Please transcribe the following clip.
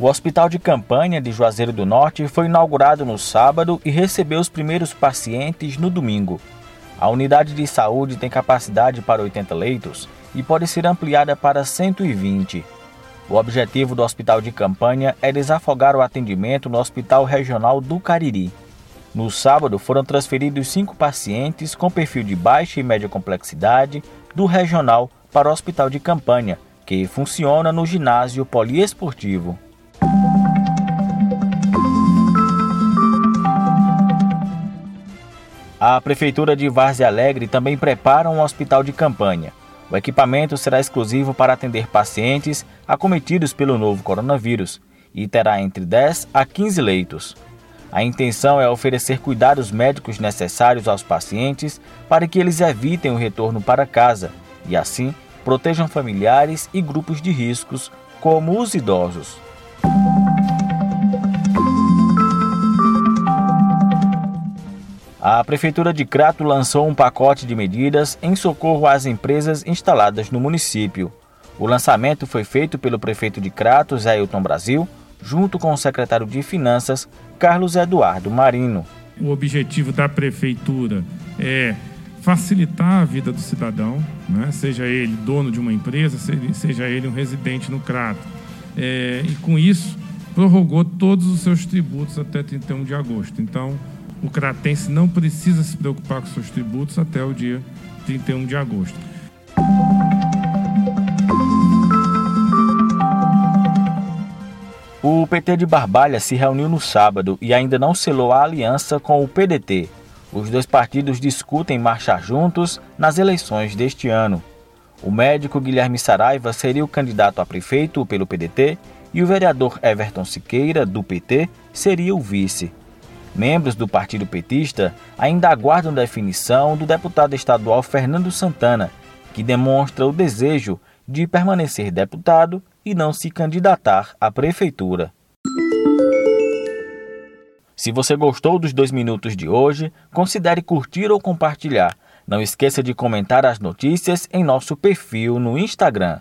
O Hospital de Campanha de Juazeiro do Norte foi inaugurado no sábado e recebeu os primeiros pacientes no domingo. A unidade de saúde tem capacidade para 80 leitos e pode ser ampliada para 120. O objetivo do Hospital de Campanha é desafogar o atendimento no Hospital Regional do Cariri. No sábado, foram transferidos cinco pacientes com perfil de baixa e média complexidade do regional para o Hospital de Campanha, que funciona no ginásio poliesportivo. A Prefeitura de Várzea Alegre também prepara um hospital de campanha. O equipamento será exclusivo para atender pacientes acometidos pelo novo coronavírus e terá entre 10 a 15 leitos. A intenção é oferecer cuidados médicos necessários aos pacientes para que eles evitem o retorno para casa e, assim, protejam familiares e grupos de riscos, como os idosos. A Prefeitura de Crato lançou um pacote de medidas em socorro às empresas instaladas no município. O lançamento foi feito pelo prefeito de Crato, Zé Hilton Brasil, junto com o secretário de Finanças, Carlos Eduardo Marino. O objetivo da Prefeitura é facilitar a vida do cidadão, né? seja ele dono de uma empresa, seja ele um residente no Crato. É, e com isso, prorrogou todos os seus tributos até 31 de agosto. Então, o cratense não precisa se preocupar com seus tributos até o dia 31 de agosto. O PT de Barbalha se reuniu no sábado e ainda não selou a aliança com o PDT. Os dois partidos discutem marchar juntos nas eleições deste ano. O médico Guilherme Saraiva seria o candidato a prefeito pelo PDT e o vereador Everton Siqueira, do PT, seria o vice. Membros do partido petista ainda aguardam definição do deputado estadual Fernando Santana, que demonstra o desejo de permanecer deputado e não se candidatar à prefeitura. Se você gostou dos dois minutos de hoje, considere curtir ou compartilhar. Não esqueça de comentar as notícias em nosso perfil no Instagram.